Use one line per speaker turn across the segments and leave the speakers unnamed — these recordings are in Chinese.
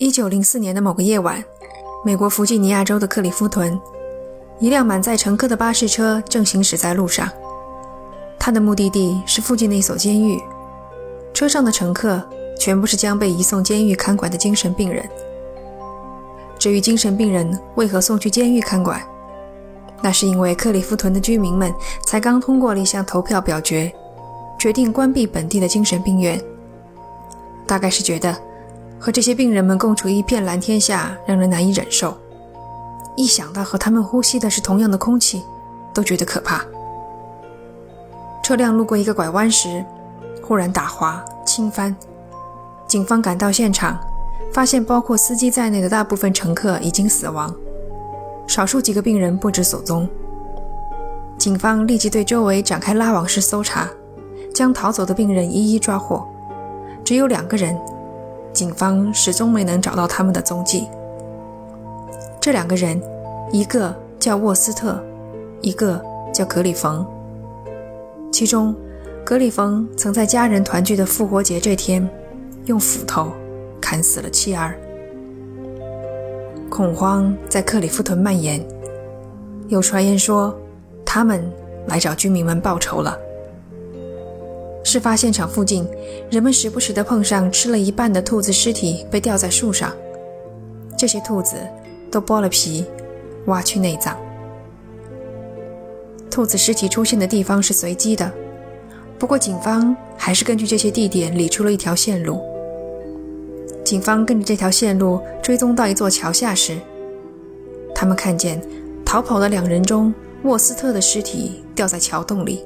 一九零四年的某个夜晚，美国弗吉尼亚州的克里夫屯，一辆满载乘客的巴士车正行驶在路上。它的目的地是附近的一所监狱，车上的乘客全部是将被移送监狱看管的精神病人。至于精神病人为何送去监狱看管，那是因为克里夫屯的居民们才刚通过了一项投票表决，决定关闭本地的精神病院。大概是觉得。和这些病人们共处一片蓝天下，让人难以忍受。一想到和他们呼吸的是同样的空气，都觉得可怕。车辆路过一个拐弯时，忽然打滑倾翻。警方赶到现场，发现包括司机在内的大部分乘客已经死亡，少数几个病人不知所踪。警方立即对周围展开拉网式搜查，将逃走的病人一一抓获。只有两个人。警方始终没能找到他们的踪迹。这两个人，一个叫沃斯特，一个叫格里冯。其中，格里冯曾在家人团聚的复活节这天，用斧头砍死了妻儿。恐慌在克里夫屯蔓延，有传言说，他们来找居民们报仇了。事发现场附近，人们时不时地碰上吃了一半的兔子尸体被吊在树上。这些兔子都剥了皮，挖去内脏。兔子尸体出现的地方是随机的，不过警方还是根据这些地点理出了一条线路。警方跟着这条线路追踪到一座桥下时，他们看见逃跑的两人中，沃斯特的尸体掉在桥洞里。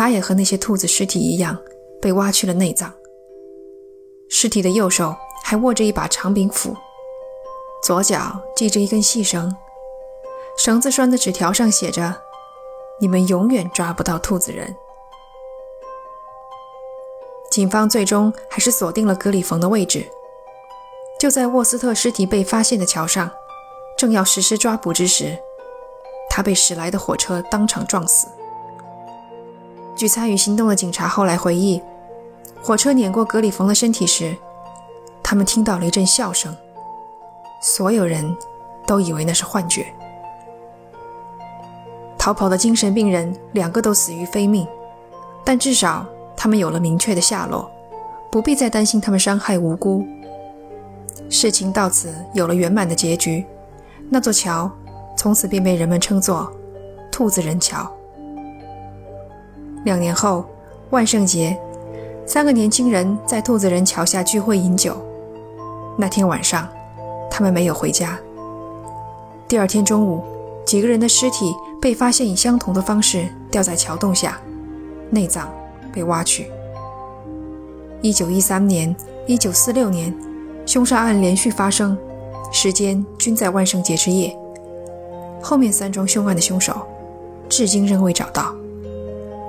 他也和那些兔子尸体一样，被挖去了内脏。尸体的右手还握着一把长柄斧，左脚系着一根细绳，绳子拴的纸条上写着：“你们永远抓不到兔子人。”警方最终还是锁定了格里冯的位置，就在沃斯特尸体被发现的桥上，正要实施抓捕之时，他被驶来的火车当场撞死。据参与行动的警察后来回忆，火车碾过格里冯的身体时，他们听到了一阵笑声，所有人都以为那是幻觉。逃跑的精神病人两个都死于非命，但至少他们有了明确的下落，不必再担心他们伤害无辜。事情到此有了圆满的结局，那座桥从此便被人们称作“兔子人桥”。两年后，万圣节，三个年轻人在兔子人桥下聚会饮酒。那天晚上，他们没有回家。第二天中午，几个人的尸体被发现以相同的方式吊在桥洞下，内脏被挖去。一九一三年、一九四六年，凶杀案连续发生，时间均在万圣节之夜。后面三桩凶案的凶手，至今仍未找到。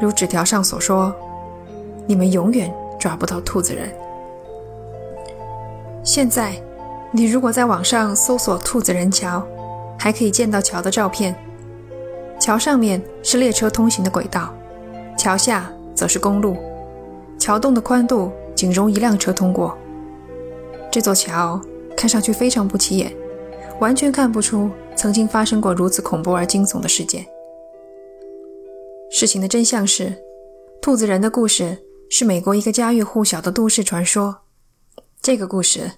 如纸条上所说：“你们永远抓不到兔子人。”现在，你如果在网上搜索“兔子人桥”，还可以见到桥的照片。桥上面是列车通行的轨道，桥下则是公路。桥洞的宽度仅容一辆车通过。这座桥看上去非常不起眼，完全看不出曾经发生过如此恐怖而惊悚的事件。事情的真相是，兔子人的故事是美国一个家喻户晓的都市传说。这个故事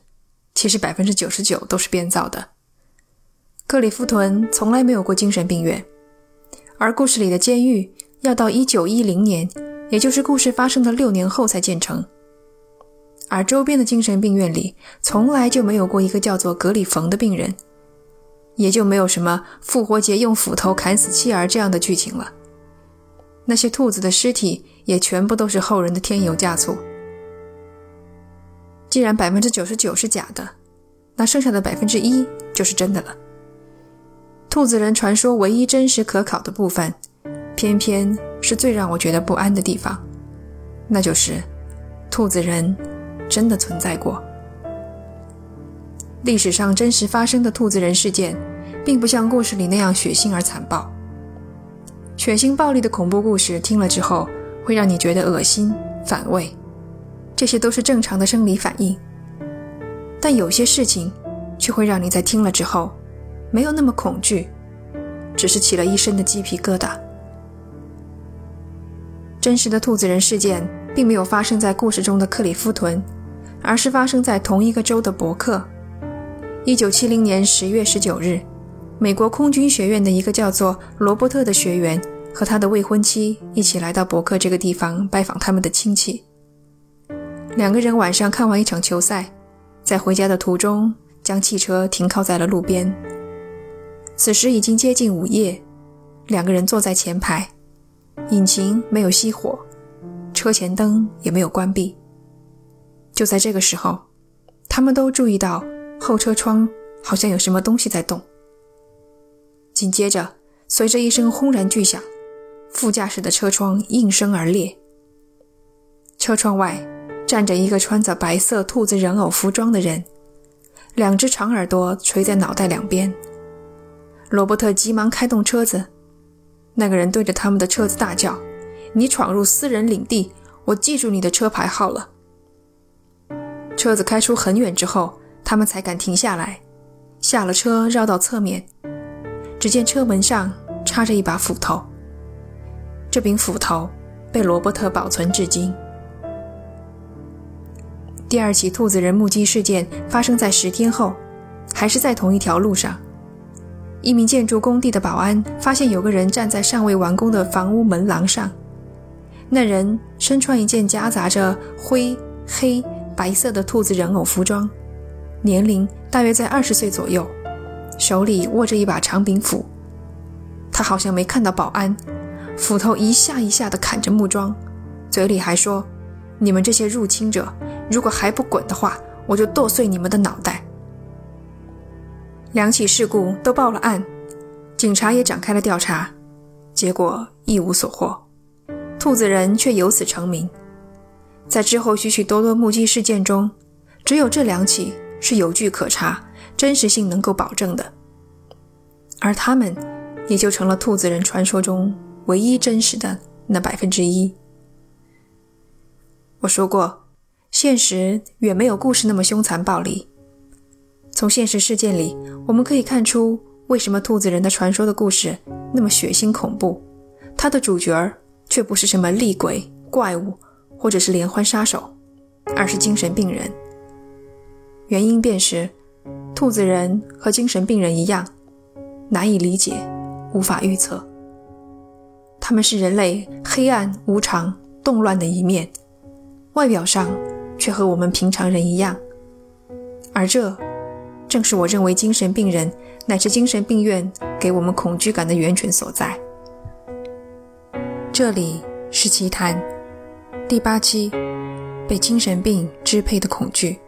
其实百分之九十九都是编造的。克里夫屯从来没有过精神病院，而故事里的监狱要到一九一零年，也就是故事发生的六年后才建成。而周边的精神病院里从来就没有过一个叫做格里冯的病人，也就没有什么复活节用斧头砍死妻儿这样的剧情了。那些兔子的尸体也全部都是后人的添油加醋。既然百分之九十九是假的，那剩下的百分之一就是真的了。兔子人传说唯一真实可考的部分，偏偏是最让我觉得不安的地方，那就是兔子人真的存在过。历史上真实发生的兔子人事件，并不像故事里那样血腥而残暴。血腥暴力的恐怖故事听了之后，会让你觉得恶心、反胃，这些都是正常的生理反应。但有些事情却会让你在听了之后没有那么恐惧，只是起了一身的鸡皮疙瘩。真实的兔子人事件并没有发生在故事中的克里夫屯，而是发生在同一个州的伯克。一九七零年十月十九日，美国空军学院的一个叫做罗伯特的学员和他的未婚妻一起来到伯克这个地方拜访他们的亲戚。两个人晚上看完一场球赛，在回家的途中将汽车停靠在了路边。此时已经接近午夜，两个人坐在前排，引擎没有熄火，车前灯也没有关闭。就在这个时候，他们都注意到后车窗好像有什么东西在动。紧接着，随着一声轰然巨响，副驾驶的车窗应声而裂，车窗外。站着一个穿着白色兔子人偶服装的人，两只长耳朵垂在脑袋两边。罗伯特急忙开动车子，那个人对着他们的车子大叫：“你闯入私人领地，我记住你的车牌号了。”车子开出很远之后，他们才敢停下来，下了车绕到侧面，只见车门上插着一把斧头。这柄斧头被罗伯特保存至今。第二起兔子人目击事件发生在十天后，还是在同一条路上。一名建筑工地的保安发现有个人站在尚未完工的房屋门廊上。那人身穿一件夹杂着灰、黑、白色的兔子人偶服装，年龄大约在二十岁左右，手里握着一把长柄斧。他好像没看到保安，斧头一下一下地砍着木桩，嘴里还说：“你们这些入侵者！”如果还不滚的话，我就剁碎你们的脑袋。两起事故都报了案，警察也展开了调查，结果一无所获。兔子人却由此成名。在之后许许多多目击事件中，只有这两起是有据可查、真实性能够保证的，而他们也就成了兔子人传说中唯一真实的那百分之一。我说过。现实远没有故事那么凶残暴力。从现实事件里，我们可以看出为什么兔子人的传说的故事那么血腥恐怖，它的主角却不是什么厉鬼、怪物，或者是连环杀手，而是精神病人。原因便是，兔子人和精神病人一样，难以理解，无法预测。他们是人类黑暗、无常、动乱的一面，外表上。却和我们平常人一样，而这正是我认为精神病人乃至精神病院给我们恐惧感的源泉所在。这里是奇谈第八期，被精神病支配的恐惧。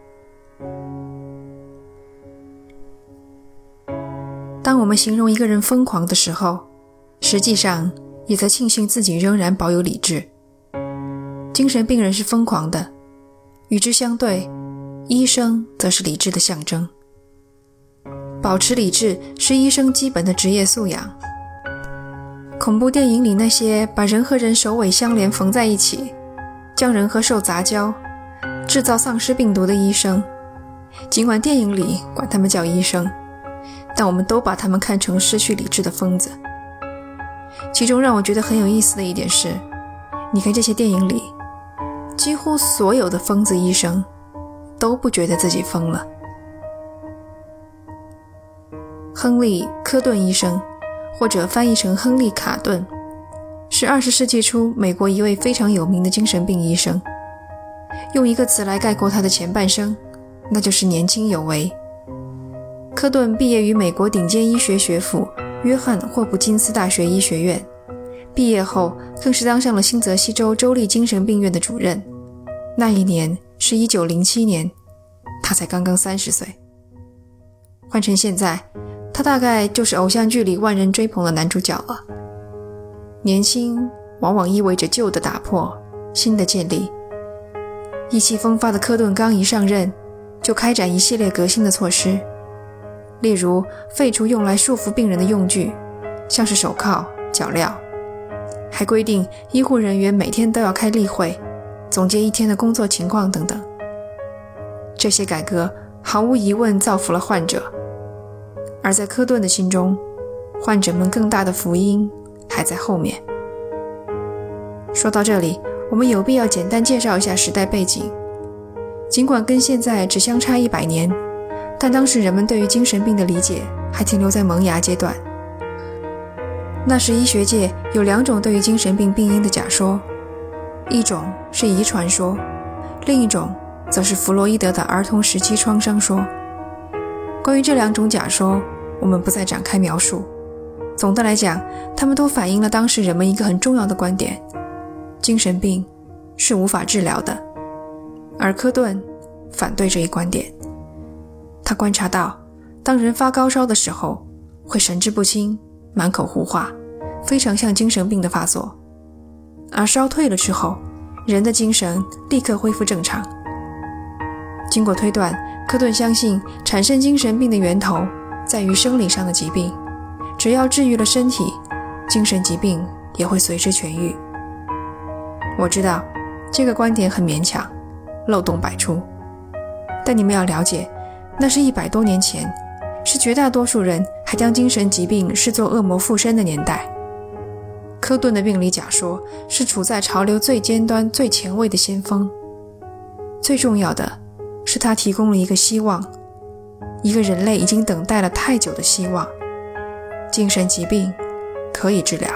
当我们形容一个人疯狂的时候，实际上也在庆幸自己仍然保有理智。精神病人是疯狂的。与之相对，医生则是理智的象征。保持理智是医生基本的职业素养。恐怖电影里那些把人和人首尾相连缝在一起，将人和兽杂交，制造丧尸病毒的医生，尽管电影里管他们叫医生，但我们都把他们看成失去理智的疯子。其中让我觉得很有意思的一点是，你看这些电影里。几乎所有的疯子医生都不觉得自己疯了。亨利·科顿医生，或者翻译成亨利·卡顿，是二十世纪初美国一位非常有名的精神病医生。用一个词来概括他的前半生，那就是年轻有为。科顿毕业于美国顶尖医学学府约翰霍普金斯大学医学院。毕业后，更是当上了新泽西州州立精神病院的主任。那一年是一九零七年，他才刚刚三十岁。换成现在，他大概就是偶像剧里万人追捧的男主角了。年轻往往意味着旧的打破，新的建立。意气风发的科顿刚一上任，就开展一系列革新的措施，例如废除用来束缚病人的用具，像是手铐、脚镣。还规定医护人员每天都要开例会，总结一天的工作情况等等。这些改革毫无疑问造福了患者，而在科顿的心中，患者们更大的福音还在后面。说到这里，我们有必要简单介绍一下时代背景。尽管跟现在只相差一百年，但当时人们对于精神病的理解还停留在萌芽阶段。那时医学界有两种对于精神病病因的假说，一种是遗传说，另一种则是弗洛伊德的儿童时期创伤说。关于这两种假说，我们不再展开描述。总的来讲，他们都反映了当时人们一个很重要的观点：精神病是无法治疗的。而科顿反对这一观点。他观察到，当人发高烧的时候，会神志不清、满口胡话，非常像精神病的发作；而烧退了之后，人的精神立刻恢复正常。经过推断，科顿相信产生精神病的源头在于生理上的疾病，只要治愈了身体，精神疾病也会随之痊愈。我知道这个观点很勉强。漏洞百出，但你们要了解，那是一百多年前，是绝大多数人还将精神疾病视作恶魔附身的年代。科顿的病理假说是处在潮流最尖端、最前卫的先锋。最重要的是，他提供了一个希望，一个人类已经等待了太久的希望：精神疾病可以治疗。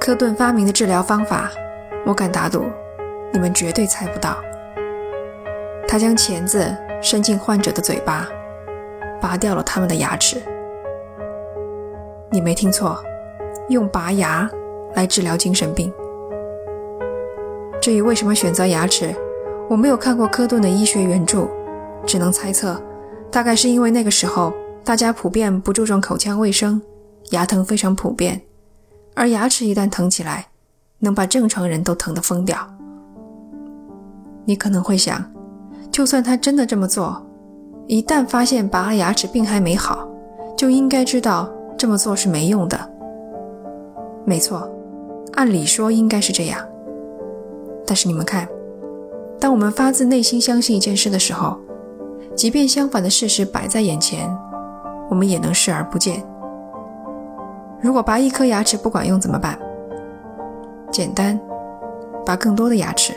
科顿发明的治疗方法，我敢打赌。你们绝对猜不到，他将钳子伸进患者的嘴巴，拔掉了他们的牙齿。你没听错，用拔牙来治疗精神病。至于为什么选择牙齿，我没有看过科顿的医学原著，只能猜测，大概是因为那个时候大家普遍不注重口腔卫生，牙疼非常普遍，而牙齿一旦疼起来，能把正常人都疼得疯掉。你可能会想，就算他真的这么做，一旦发现拔了牙齿病还没好，就应该知道这么做是没用的。没错，按理说应该是这样。但是你们看，当我们发自内心相信一件事的时候，即便相反的事实摆在眼前，我们也能视而不见。如果拔一颗牙齿不管用怎么办？简单，拔更多的牙齿。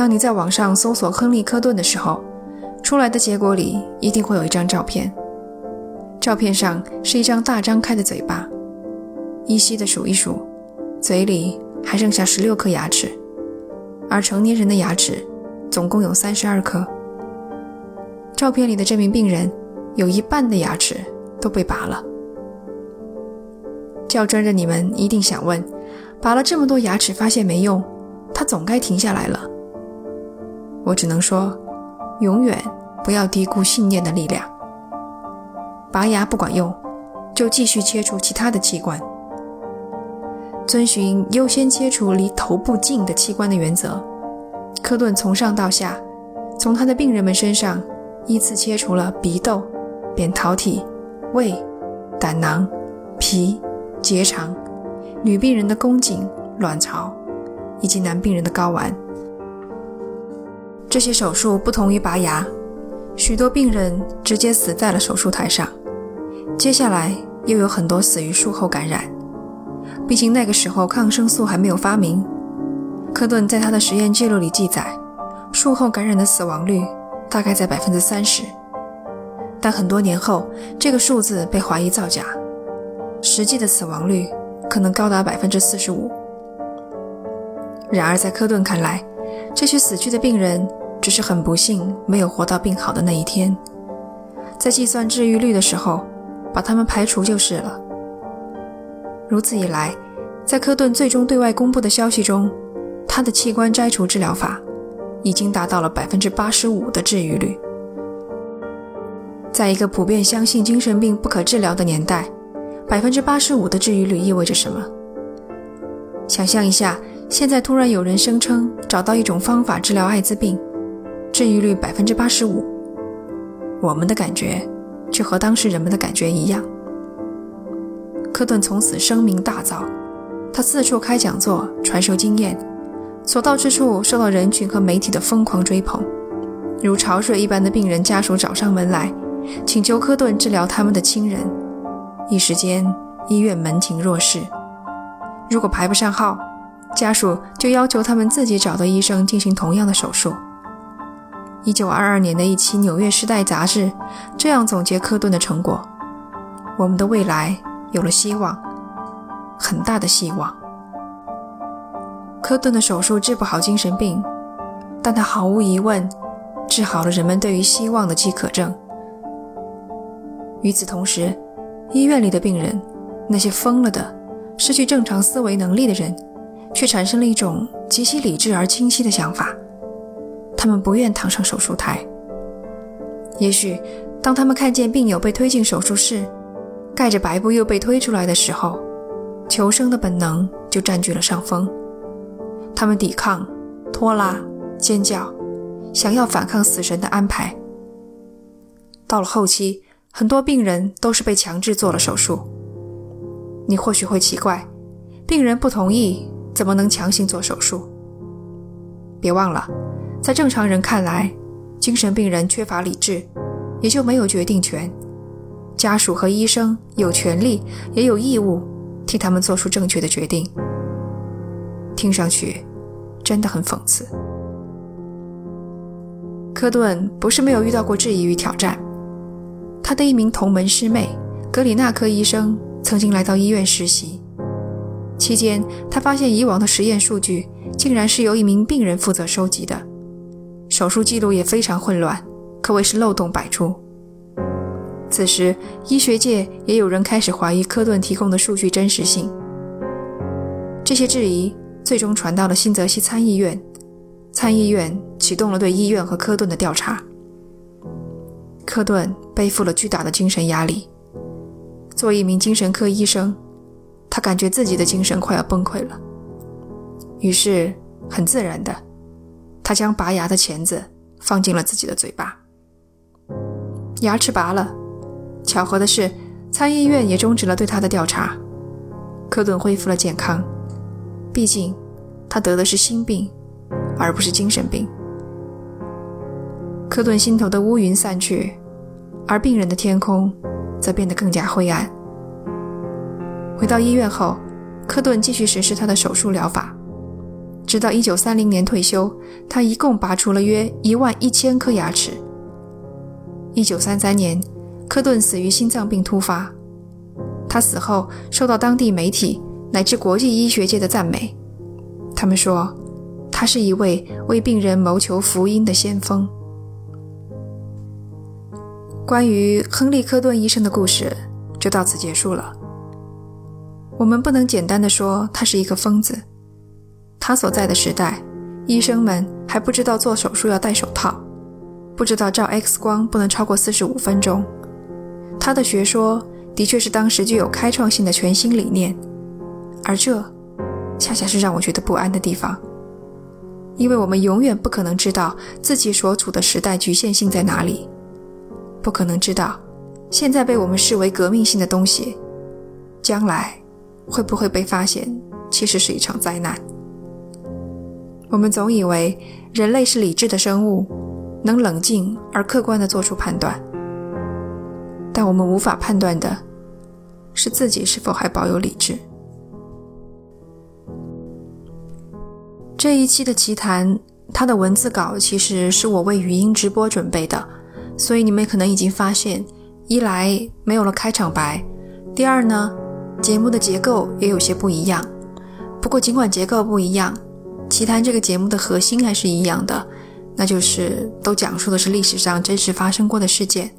当你在网上搜索亨利·科顿的时候，出来的结果里一定会有一张照片。照片上是一张大张开的嘴巴，依稀的数一数，嘴里还剩下十六颗牙齿，而成年人的牙齿总共有三十二颗。照片里的这名病人有一半的牙齿都被拔了。较真的你们一定想问：拔了这么多牙齿，发现没用，他总该停下来了。我只能说，永远不要低估信念的力量。拔牙不管用，就继续切除其他的器官，遵循优先切除离头部近的器官的原则。科顿从上到下，从他的病人们身上依次切除了鼻窦、扁桃体、胃、胆囊、脾、结肠、女病人的宫颈、卵巢，以及男病人的睾丸。这些手术不同于拔牙，许多病人直接死在了手术台上。接下来又有很多死于术后感染。毕竟那个时候抗生素还没有发明。科顿在他的实验记录里记载，术后感染的死亡率大概在百分之三十。但很多年后，这个数字被怀疑造假，实际的死亡率可能高达百分之四十五。然而在科顿看来，这些死去的病人。只是很不幸，没有活到病好的那一天。在计算治愈率的时候，把他们排除就是了。如此一来，在科顿最终对外公布的消息中，他的器官摘除治疗法已经达到了百分之八十五的治愈率。在一个普遍相信精神病不可治疗的年代，百分之八十五的治愈率意味着什么？想象一下，现在突然有人声称找到一种方法治疗艾滋病。治愈率百分之八十五，我们的感觉却和当时人们的感觉一样。科顿从此声名大噪，他四处开讲座，传授经验，所到之处受到人群和媒体的疯狂追捧，如潮水一般的病人家属找上门来，请求科顿治疗他们的亲人。一时间，医院门庭若市。如果排不上号，家属就要求他们自己找的医生进行同样的手术。一九二二年的一期《纽约时代》杂志这样总结科顿的成果：“我们的未来有了希望，很大的希望。”科顿的手术治不好精神病，但他毫无疑问治好了人们对于希望的饥渴症。与此同时，医院里的病人，那些疯了的、失去正常思维能力的人，却产生了一种极其理智而清晰的想法：他们不愿躺上手术台。也许，当他们看见病友被推进手术室，盖着白布又被推出来的时候，求生的本能就占据了上风。他们抵抗、拖拉、尖叫，想要反抗死神的安排。到了后期，很多病人都是被强制做了手术。你或许会奇怪，病人不同意，怎么能强行做手术？别忘了，在正常人看来，精神病人缺乏理智，也就没有决定权。家属和医生有权利，也有义务替他们做出正确的决定。听上去真的很讽刺。科顿不是没有遇到过质疑与挑战。他的一名同门师妹格里纳克医生曾经来到医院实习，期间他发现以往的实验数据竟然是由一名病人负责收集的，手术记录也非常混乱，可谓是漏洞百出。此时，医学界也有人开始怀疑科顿提供的数据真实性。这些质疑。最终传到了新泽西参议院，参议院启动了对医院和科顿的调查。科顿背负了巨大的精神压力，作为一名精神科医生，他感觉自己的精神快要崩溃了。于是，很自然的，他将拔牙的钳子放进了自己的嘴巴。牙齿拔了，巧合的是，参议院也终止了对他的调查，科顿恢复了健康。毕竟，他得的是心病，而不是精神病。科顿心头的乌云散去，而病人的天空则变得更加灰暗。回到医院后，科顿继续实施他的手术疗法，直到1930年退休。他一共拔出了约一万一千颗牙齿。1933年，科顿死于心脏病突发。他死后受到当地媒体。乃至国际医学界的赞美，他们说，他是一位为病人谋求福音的先锋。关于亨利·科顿医生的故事就到此结束了。我们不能简单的说他是一个疯子。他所在的时代，医生们还不知道做手术要戴手套，不知道照 X 光不能超过四十五分钟。他的学说的确是当时具有开创性的全新理念。而这，恰恰是让我觉得不安的地方，因为我们永远不可能知道自己所处的时代局限性在哪里，不可能知道现在被我们视为革命性的东西，将来会不会被发现其实是一场灾难。我们总以为人类是理智的生物，能冷静而客观地做出判断，但我们无法判断的是自己是否还保有理智。这一期的奇谈，它的文字稿其实是我为语音直播准备的，所以你们可能已经发现，一来没有了开场白，第二呢，节目的结构也有些不一样。不过尽管结构不一样，奇谈这个节目的核心还是一样的，那就是都讲述的是历史上真实发生过的事件。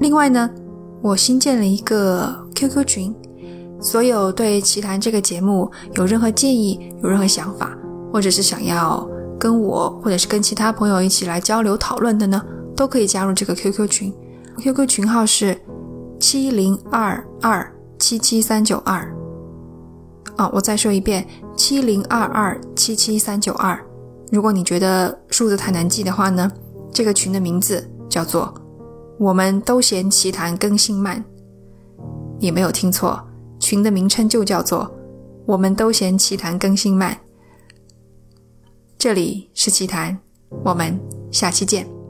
另外呢，我新建了一个 QQ 群，所有对奇谈这个节目有任何建议、有任何想法。或者是想要跟我，或者是跟其他朋友一起来交流讨论的呢，都可以加入这个 QQ 群。QQ 群号是七零二二七七三九二。啊，我再说一遍，七零二二七七三九二。如果你觉得数字太难记的话呢，这个群的名字叫做“我们都嫌奇谈更新慢”。你没有听错，群的名称就叫做“我们都嫌奇谈更新慢”。这里是奇谈，我们下期见。